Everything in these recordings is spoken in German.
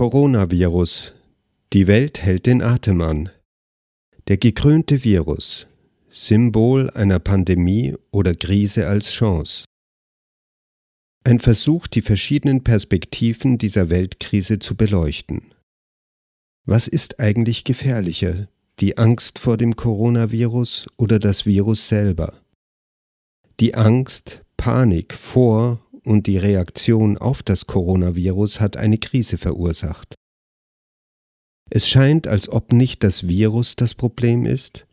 Coronavirus. Die Welt hält den Atem an. Der gekrönte Virus. Symbol einer Pandemie oder Krise als Chance. Ein Versuch, die verschiedenen Perspektiven dieser Weltkrise zu beleuchten. Was ist eigentlich gefährlicher, die Angst vor dem Coronavirus oder das Virus selber? Die Angst, Panik vor und die Reaktion auf das Coronavirus hat eine Krise verursacht. Es scheint, als ob nicht das Virus das Problem ist,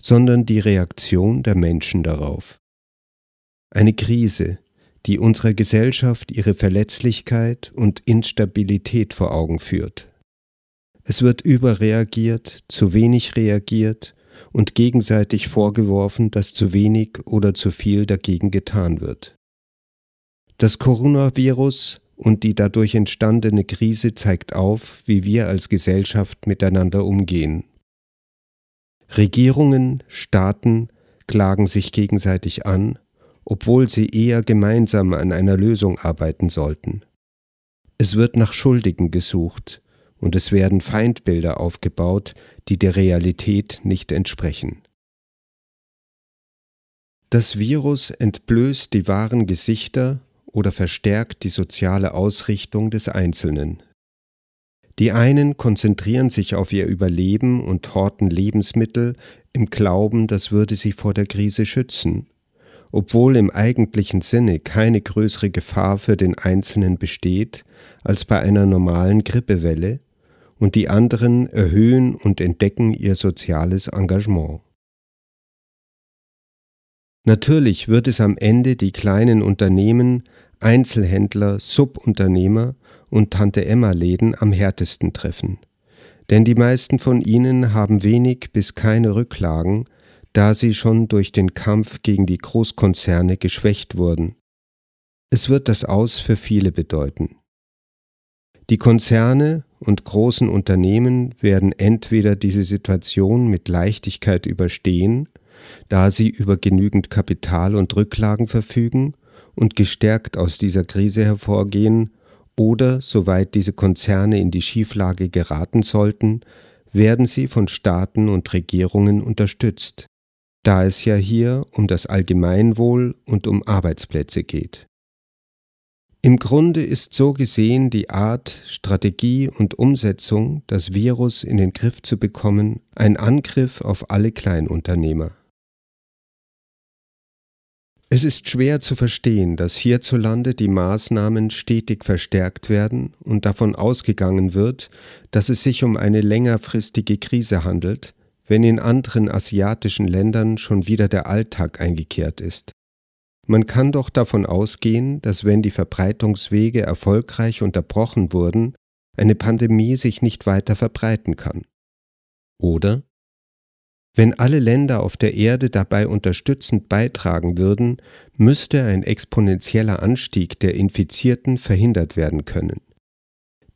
sondern die Reaktion der Menschen darauf. Eine Krise, die unserer Gesellschaft ihre Verletzlichkeit und Instabilität vor Augen führt. Es wird überreagiert, zu wenig reagiert und gegenseitig vorgeworfen, dass zu wenig oder zu viel dagegen getan wird. Das Coronavirus und die dadurch entstandene Krise zeigt auf, wie wir als Gesellschaft miteinander umgehen. Regierungen, Staaten klagen sich gegenseitig an, obwohl sie eher gemeinsam an einer Lösung arbeiten sollten. Es wird nach Schuldigen gesucht und es werden Feindbilder aufgebaut, die der Realität nicht entsprechen. Das Virus entblößt die wahren Gesichter oder verstärkt die soziale Ausrichtung des Einzelnen. Die einen konzentrieren sich auf ihr Überleben und horten Lebensmittel im Glauben, das würde sie vor der Krise schützen, obwohl im eigentlichen Sinne keine größere Gefahr für den Einzelnen besteht als bei einer normalen Grippewelle, und die anderen erhöhen und entdecken ihr soziales Engagement. Natürlich wird es am Ende die kleinen Unternehmen Einzelhändler, Subunternehmer und Tante-Emma-Läden am härtesten treffen. Denn die meisten von ihnen haben wenig bis keine Rücklagen, da sie schon durch den Kampf gegen die Großkonzerne geschwächt wurden. Es wird das Aus für viele bedeuten. Die Konzerne und großen Unternehmen werden entweder diese Situation mit Leichtigkeit überstehen, da sie über genügend Kapital und Rücklagen verfügen, und gestärkt aus dieser Krise hervorgehen oder, soweit diese Konzerne in die Schieflage geraten sollten, werden sie von Staaten und Regierungen unterstützt, da es ja hier um das Allgemeinwohl und um Arbeitsplätze geht. Im Grunde ist so gesehen die Art, Strategie und Umsetzung, das Virus in den Griff zu bekommen, ein Angriff auf alle Kleinunternehmer. Es ist schwer zu verstehen, dass hierzulande die Maßnahmen stetig verstärkt werden und davon ausgegangen wird, dass es sich um eine längerfristige Krise handelt, wenn in anderen asiatischen Ländern schon wieder der Alltag eingekehrt ist. Man kann doch davon ausgehen, dass wenn die Verbreitungswege erfolgreich unterbrochen wurden, eine Pandemie sich nicht weiter verbreiten kann. Oder wenn alle Länder auf der Erde dabei unterstützend beitragen würden, müsste ein exponentieller Anstieg der Infizierten verhindert werden können.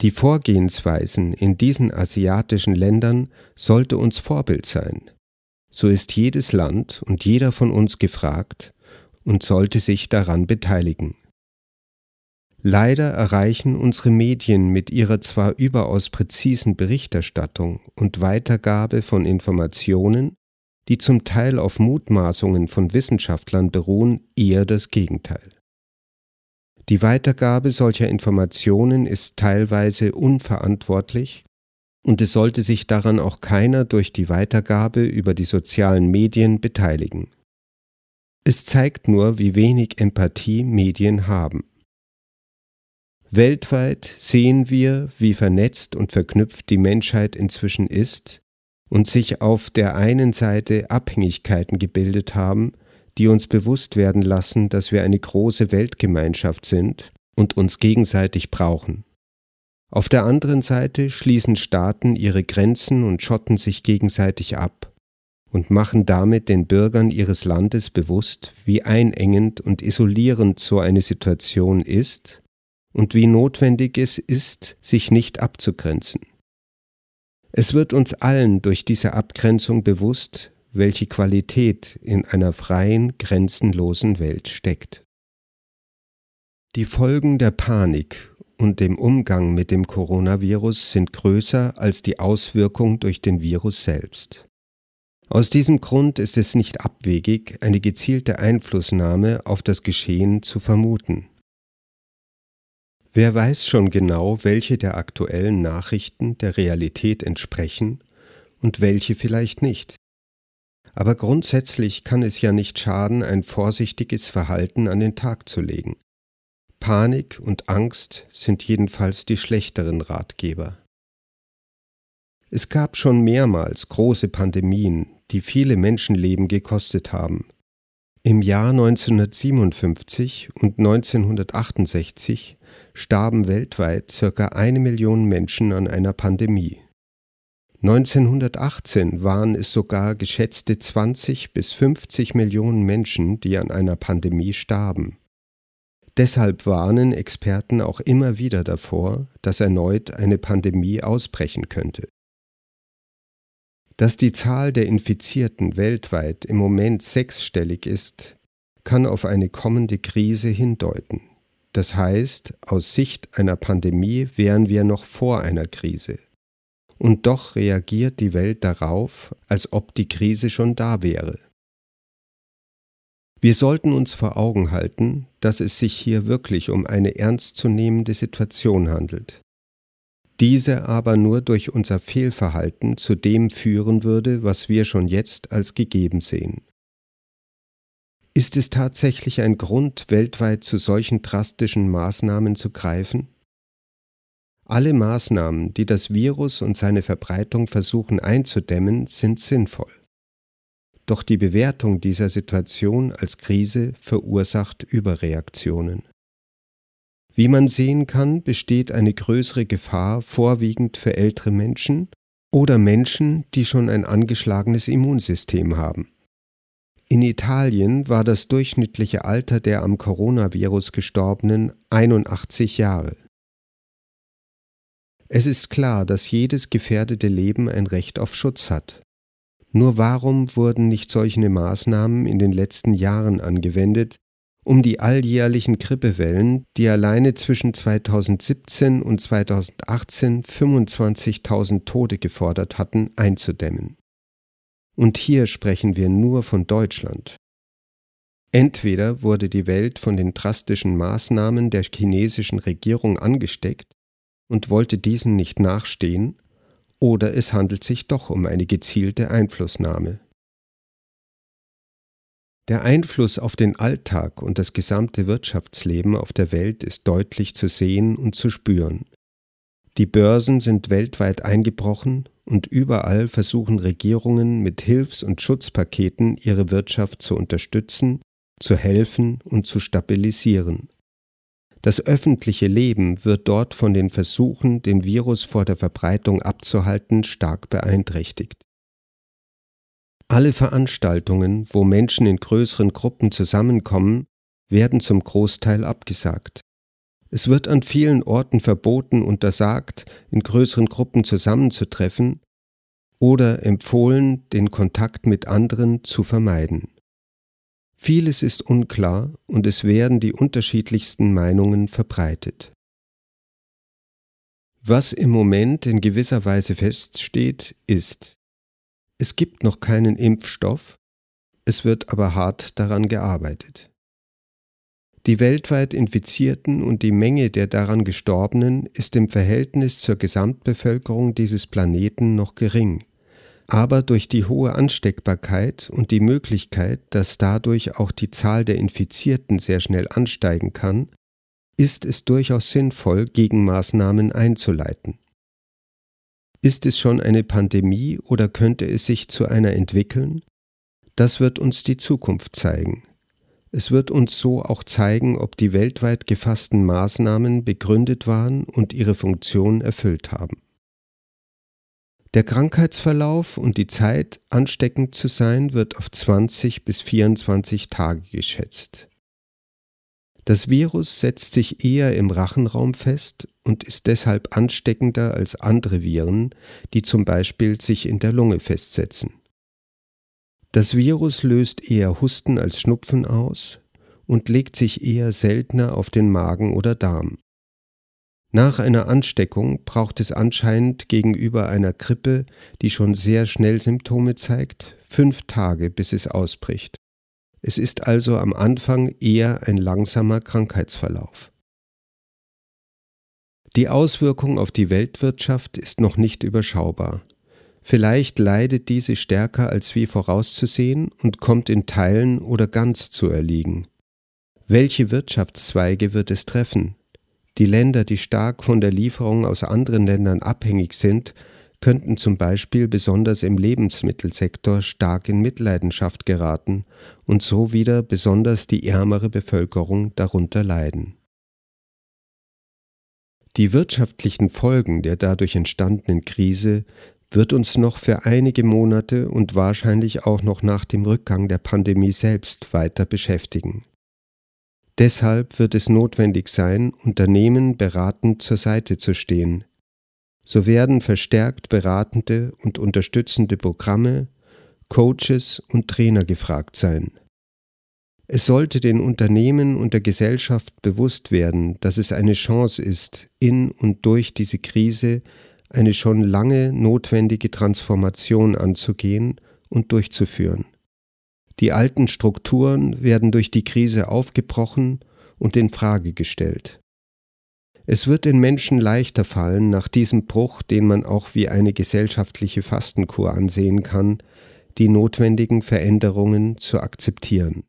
Die Vorgehensweisen in diesen asiatischen Ländern sollte uns Vorbild sein. So ist jedes Land und jeder von uns gefragt und sollte sich daran beteiligen. Leider erreichen unsere Medien mit ihrer zwar überaus präzisen Berichterstattung und Weitergabe von Informationen, die zum Teil auf Mutmaßungen von Wissenschaftlern beruhen, eher das Gegenteil. Die Weitergabe solcher Informationen ist teilweise unverantwortlich und es sollte sich daran auch keiner durch die Weitergabe über die sozialen Medien beteiligen. Es zeigt nur, wie wenig Empathie Medien haben. Weltweit sehen wir, wie vernetzt und verknüpft die Menschheit inzwischen ist und sich auf der einen Seite Abhängigkeiten gebildet haben, die uns bewusst werden lassen, dass wir eine große Weltgemeinschaft sind und uns gegenseitig brauchen. Auf der anderen Seite schließen Staaten ihre Grenzen und schotten sich gegenseitig ab und machen damit den Bürgern ihres Landes bewusst, wie einengend und isolierend so eine Situation ist und wie notwendig es ist, sich nicht abzugrenzen. Es wird uns allen durch diese Abgrenzung bewusst, welche Qualität in einer freien, grenzenlosen Welt steckt. Die Folgen der Panik und dem Umgang mit dem Coronavirus sind größer als die Auswirkung durch den Virus selbst. Aus diesem Grund ist es nicht abwegig, eine gezielte Einflussnahme auf das Geschehen zu vermuten. Wer weiß schon genau, welche der aktuellen Nachrichten der Realität entsprechen und welche vielleicht nicht. Aber grundsätzlich kann es ja nicht schaden, ein vorsichtiges Verhalten an den Tag zu legen. Panik und Angst sind jedenfalls die schlechteren Ratgeber. Es gab schon mehrmals große Pandemien, die viele Menschenleben gekostet haben. Im Jahr 1957 und 1968 starben weltweit circa eine Million Menschen an einer Pandemie. 1918 waren es sogar geschätzte 20 bis 50 Millionen Menschen, die an einer Pandemie starben. Deshalb warnen Experten auch immer wieder davor, dass erneut eine Pandemie ausbrechen könnte. Dass die Zahl der Infizierten weltweit im Moment sechsstellig ist, kann auf eine kommende Krise hindeuten. Das heißt, aus Sicht einer Pandemie wären wir noch vor einer Krise. Und doch reagiert die Welt darauf, als ob die Krise schon da wäre. Wir sollten uns vor Augen halten, dass es sich hier wirklich um eine ernstzunehmende Situation handelt diese aber nur durch unser Fehlverhalten zu dem führen würde, was wir schon jetzt als gegeben sehen. Ist es tatsächlich ein Grund, weltweit zu solchen drastischen Maßnahmen zu greifen? Alle Maßnahmen, die das Virus und seine Verbreitung versuchen einzudämmen, sind sinnvoll. Doch die Bewertung dieser Situation als Krise verursacht Überreaktionen. Wie man sehen kann, besteht eine größere Gefahr vorwiegend für ältere Menschen oder Menschen, die schon ein angeschlagenes Immunsystem haben. In Italien war das durchschnittliche Alter der am Coronavirus gestorbenen 81 Jahre. Es ist klar, dass jedes gefährdete Leben ein Recht auf Schutz hat. Nur warum wurden nicht solche Maßnahmen in den letzten Jahren angewendet, um die alljährlichen Grippewellen, die alleine zwischen 2017 und 2018 25.000 Tote gefordert hatten, einzudämmen. Und hier sprechen wir nur von Deutschland. Entweder wurde die Welt von den drastischen Maßnahmen der chinesischen Regierung angesteckt und wollte diesen nicht nachstehen, oder es handelt sich doch um eine gezielte Einflussnahme. Der Einfluss auf den Alltag und das gesamte Wirtschaftsleben auf der Welt ist deutlich zu sehen und zu spüren. Die Börsen sind weltweit eingebrochen und überall versuchen Regierungen mit Hilfs- und Schutzpaketen ihre Wirtschaft zu unterstützen, zu helfen und zu stabilisieren. Das öffentliche Leben wird dort von den Versuchen, den Virus vor der Verbreitung abzuhalten, stark beeinträchtigt. Alle Veranstaltungen, wo Menschen in größeren Gruppen zusammenkommen, werden zum Großteil abgesagt. Es wird an vielen Orten verboten, untersagt, in größeren Gruppen zusammenzutreffen oder empfohlen, den Kontakt mit anderen zu vermeiden. Vieles ist unklar und es werden die unterschiedlichsten Meinungen verbreitet. Was im Moment in gewisser Weise feststeht, ist, es gibt noch keinen Impfstoff, es wird aber hart daran gearbeitet. Die weltweit Infizierten und die Menge der daran Gestorbenen ist im Verhältnis zur Gesamtbevölkerung dieses Planeten noch gering, aber durch die hohe Ansteckbarkeit und die Möglichkeit, dass dadurch auch die Zahl der Infizierten sehr schnell ansteigen kann, ist es durchaus sinnvoll, Gegenmaßnahmen einzuleiten. Ist es schon eine Pandemie oder könnte es sich zu einer entwickeln? Das wird uns die Zukunft zeigen. Es wird uns so auch zeigen, ob die weltweit gefassten Maßnahmen begründet waren und ihre Funktion erfüllt haben. Der Krankheitsverlauf und die Zeit, ansteckend zu sein, wird auf 20 bis 24 Tage geschätzt. Das Virus setzt sich eher im Rachenraum fest und ist deshalb ansteckender als andere Viren, die zum Beispiel sich in der Lunge festsetzen. Das Virus löst eher Husten als Schnupfen aus und legt sich eher seltener auf den Magen oder Darm. Nach einer Ansteckung braucht es anscheinend gegenüber einer Grippe, die schon sehr schnell Symptome zeigt, fünf Tage, bis es ausbricht. Es ist also am Anfang eher ein langsamer Krankheitsverlauf. Die Auswirkung auf die Weltwirtschaft ist noch nicht überschaubar. Vielleicht leidet diese stärker als wie vorauszusehen und kommt in Teilen oder ganz zu erliegen. Welche Wirtschaftszweige wird es treffen? Die Länder, die stark von der Lieferung aus anderen Ländern abhängig sind, könnten zum Beispiel besonders im Lebensmittelsektor stark in Mitleidenschaft geraten und so wieder besonders die ärmere Bevölkerung darunter leiden. Die wirtschaftlichen Folgen der dadurch entstandenen Krise wird uns noch für einige Monate und wahrscheinlich auch noch nach dem Rückgang der Pandemie selbst weiter beschäftigen. Deshalb wird es notwendig sein, Unternehmen beratend zur Seite zu stehen. So werden verstärkt beratende und unterstützende Programme, Coaches und Trainer gefragt sein. Es sollte den Unternehmen und der Gesellschaft bewusst werden, dass es eine Chance ist, in und durch diese Krise eine schon lange notwendige Transformation anzugehen und durchzuführen. Die alten Strukturen werden durch die Krise aufgebrochen und in Frage gestellt. Es wird den Menschen leichter fallen, nach diesem Bruch, den man auch wie eine gesellschaftliche Fastenkur ansehen kann, die notwendigen Veränderungen zu akzeptieren.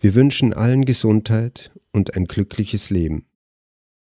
Wir wünschen allen Gesundheit und ein glückliches Leben.